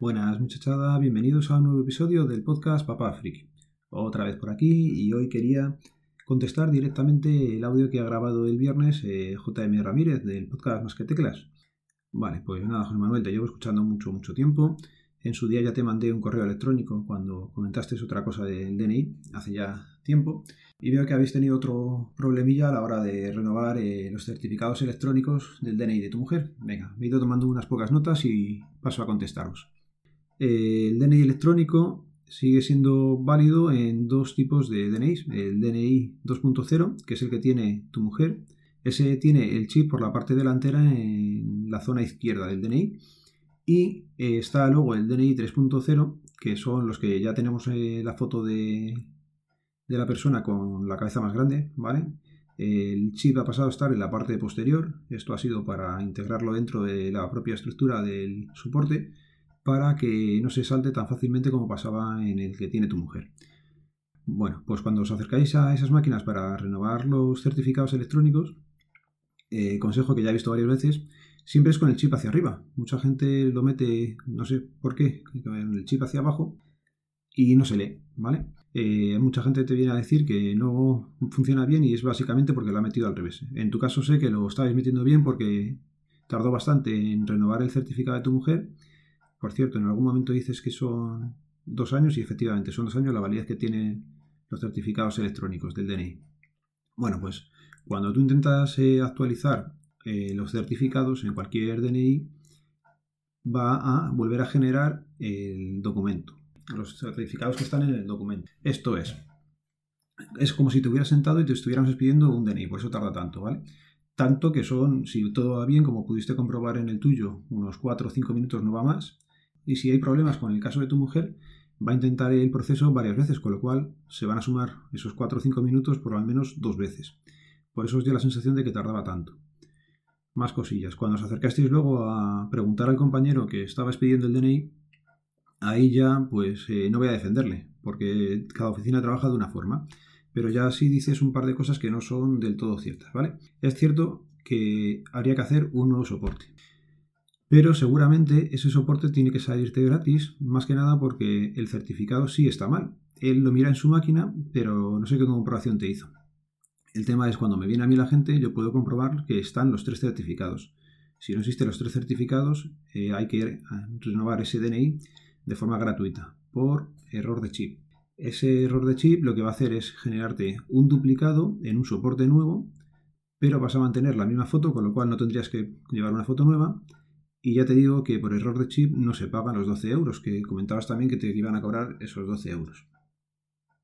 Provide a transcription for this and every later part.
Buenas muchachada, bienvenidos a un nuevo episodio del podcast Papá Friki. Otra vez por aquí y hoy quería contestar directamente el audio que ha grabado el viernes eh, JM Ramírez del podcast Más que Teclas. Vale, pues nada, José Manuel, te llevo escuchando mucho, mucho tiempo. En su día ya te mandé un correo electrónico cuando comentaste otra cosa del DNI, hace ya tiempo. Y veo que habéis tenido otro problemilla a la hora de renovar eh, los certificados electrónicos del DNI de tu mujer. Venga, me he ido tomando unas pocas notas y paso a contestaros el DNI electrónico sigue siendo válido en dos tipos de DNI. El DNI 2.0, que es el que tiene tu mujer, ese tiene el chip por la parte delantera en la zona izquierda del DNI. Y eh, está luego el DNI 3.0, que son los que ya tenemos eh, la foto de, de, la persona con la cabeza más grande, ¿vale? El chip ha pasado a estar en la parte posterior. Esto ha sido para integrarlo dentro de la propia estructura del soporte para que no se salte tan fácilmente como pasaba en el que tiene tu mujer. Bueno, pues cuando os acercáis a esas máquinas para renovar los certificados electrónicos, eh, consejo que ya he visto varias veces, siempre es con el chip hacia arriba. Mucha gente lo mete, no sé por qué, con el chip hacia abajo y no se lee, ¿vale? Eh, mucha gente te viene a decir que no funciona bien y es básicamente porque lo ha metido al revés. En tu caso sé que lo estáis metiendo bien porque tardó bastante en renovar el certificado de tu mujer por cierto, en algún momento dices que son dos años y efectivamente son dos años la validez que tienen los certificados electrónicos del DNI. Bueno, pues cuando tú intentas eh, actualizar eh, los certificados en cualquier DNI, va a volver a generar el documento, los certificados que están en el documento. Esto es, es como si te hubieras sentado y te estuviéramos pidiendo un DNI, por eso tarda tanto, ¿vale? Tanto que son, si todo va bien, como pudiste comprobar en el tuyo, unos 4 o 5 minutos no va más, y si hay problemas con el caso de tu mujer, va a intentar el proceso varias veces, con lo cual se van a sumar esos 4 o 5 minutos por al menos dos veces. Por eso os dio la sensación de que tardaba tanto. Más cosillas. Cuando os acercasteis luego a preguntar al compañero que estaba expidiendo el DNI, ahí ya pues eh, no voy a defenderle, porque cada oficina trabaja de una forma. Pero ya sí dices un par de cosas que no son del todo ciertas, ¿vale? Es cierto que habría que hacer un nuevo soporte. Pero seguramente ese soporte tiene que salirte gratis, más que nada porque el certificado sí está mal. Él lo mira en su máquina, pero no sé qué comprobación te hizo. El tema es cuando me viene a mí la gente, yo puedo comprobar que están los tres certificados. Si no existen los tres certificados, eh, hay que renovar ese DNI de forma gratuita por error de chip. Ese error de chip lo que va a hacer es generarte un duplicado en un soporte nuevo, pero vas a mantener la misma foto, con lo cual no tendrías que llevar una foto nueva y ya te digo que por error de chip no se pagan los 12 euros, que comentabas también que te iban a cobrar esos 12 euros.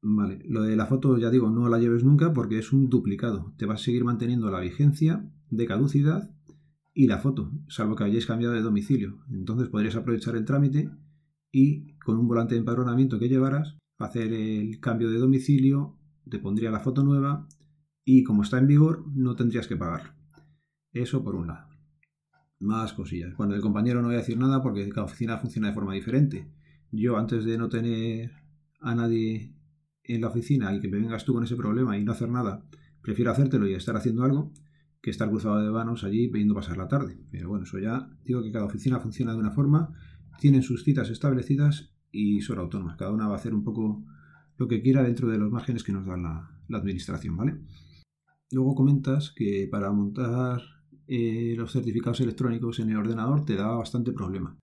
Vale, lo de la foto ya digo, no la lleves nunca porque es un duplicado. Te va a seguir manteniendo la vigencia de caducidad y la foto, salvo que hayáis cambiado de domicilio. Entonces podrías aprovechar el trámite y con un volante de empadronamiento que llevaras, hacer el cambio de domicilio, te pondría la foto nueva y como está en vigor no tendrías que pagar. Eso por un lado más cosillas. Cuando el compañero no voy a decir nada porque cada oficina funciona de forma diferente. Yo antes de no tener a nadie en la oficina y que me vengas tú con ese problema y no hacer nada, prefiero hacértelo y estar haciendo algo que estar cruzado de manos allí pidiendo pasar la tarde. Pero bueno, eso ya digo que cada oficina funciona de una forma, tienen sus citas establecidas y son autónomas. Cada una va a hacer un poco lo que quiera dentro de los márgenes que nos da la, la administración, ¿vale? Luego comentas que para montar eh, los certificados electrónicos en el ordenador te da bastante problema.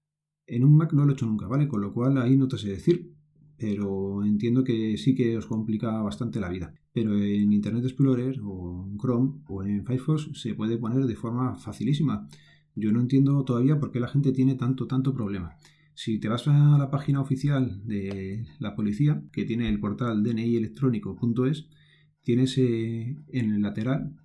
En un Mac no lo he hecho nunca, ¿vale? Con lo cual ahí no te sé decir, pero entiendo que sí que os complica bastante la vida. Pero en Internet Explorer o en Chrome o en Firefox se puede poner de forma facilísima. Yo no entiendo todavía por qué la gente tiene tanto, tanto problema. Si te vas a la página oficial de la policía, que tiene el portal dnielectrónico.es, tienes eh, en el lateral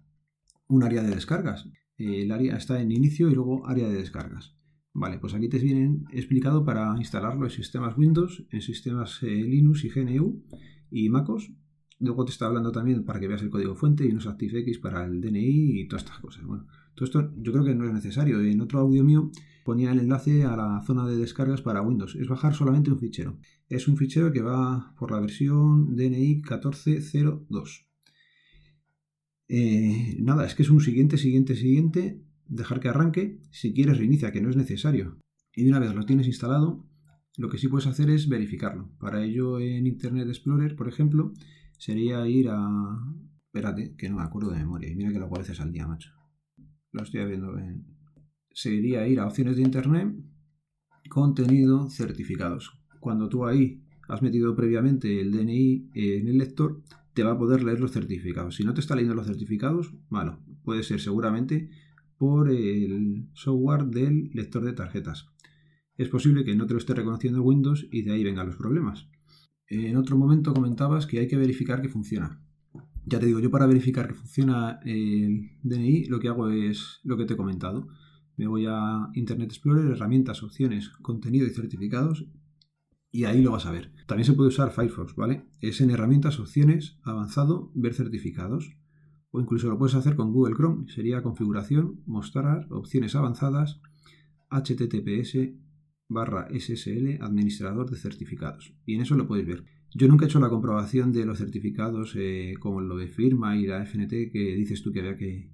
un área de descargas el área está en inicio y luego área de descargas. Vale, pues aquí te vienen explicado para instalarlo en sistemas Windows, en sistemas eh, Linux y GNU y MacOS. Luego te está hablando también para que veas el código fuente y unos ActiveX para el DNI y todas estas cosas. Bueno, todo esto yo creo que no es necesario. En otro audio mío ponía el enlace a la zona de descargas para Windows. Es bajar solamente un fichero. Es un fichero que va por la versión DNI 1402. Eh, nada, es que es un siguiente, siguiente, siguiente, dejar que arranque, si quieres reinicia, que no es necesario. Y una vez lo tienes instalado, Lo que sí puedes hacer es verificarlo. Para ello en Internet Explorer, por ejemplo, sería ir a... Espérate, que no me acuerdo de memoria. Y mira que lo hago a veces al día, macho. Lo estoy viendo bien. Sería ir a opciones de Internet, contenido, certificados. Cuando tú ahí has metido previamente el DNI en el lector, te va a poder leer los certificados. Si no te está leyendo los certificados, malo. Puede ser seguramente por el software del lector de tarjetas. Es posible que no te lo esté reconociendo Windows y de ahí vengan los problemas. En otro momento comentabas que hay que verificar que funciona. Ya te digo, yo para verificar que funciona el DNI lo que hago es lo que te he comentado. Me voy a Internet Explorer, herramientas, opciones, contenido y certificados y ahí lo vas a ver. También se puede usar Firefox, ¿vale? Es en herramientas, opciones, avanzado, ver certificados. O incluso lo puedes hacer con Google Chrome. Sería configuración, mostrar, opciones avanzadas, HTTPS barra SSL, administrador de certificados. Y en eso lo podéis ver. Yo nunca he hecho la comprobación de los certificados eh, como lo de firma y la FNT que dices tú que había que,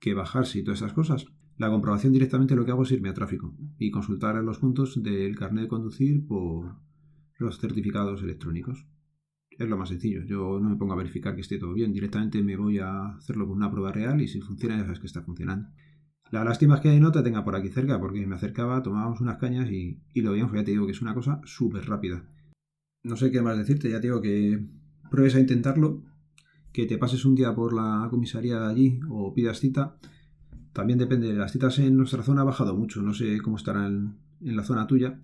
que bajarse y todas esas cosas. La comprobación directamente lo que hago es irme a tráfico y consultar los puntos del carnet de conducir por los certificados electrónicos. Es lo más sencillo. Yo no me pongo a verificar que esté todo bien. Directamente me voy a hacerlo con una prueba real y si funciona ya sabes que está funcionando. La lástima es que no te tenga por aquí cerca porque me acercaba, tomábamos unas cañas y, lo veíamos. Ya te digo que es una cosa súper rápida. No sé qué más decirte. Ya te digo que pruebes a intentarlo. Que te pases un día por la comisaría allí o pidas cita también depende, las citas en nuestra zona ha bajado mucho, no sé cómo estarán en la zona tuya,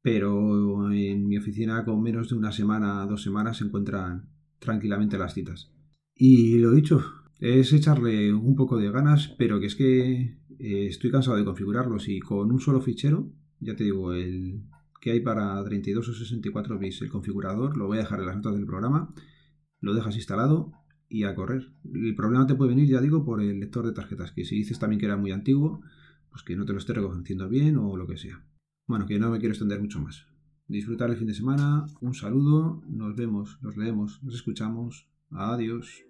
pero en mi oficina con menos de una semana, dos semanas se encuentran tranquilamente las citas. Y lo dicho, es echarle un poco de ganas, pero que es que eh, estoy cansado de configurarlos y con un solo fichero, ya te digo, el que hay para 32 o 64 bits el configurador, lo voy a dejar en las notas del programa, lo dejas instalado y a correr. El problema te puede venir, ya digo, por el lector de tarjetas, que si dices también que era muy antiguo, pues que no te lo esté reconociendo bien o lo que sea. Bueno, que no me quiero extender mucho más. Disfrutar el fin de semana, un saludo, nos vemos, nos leemos, nos escuchamos, adiós.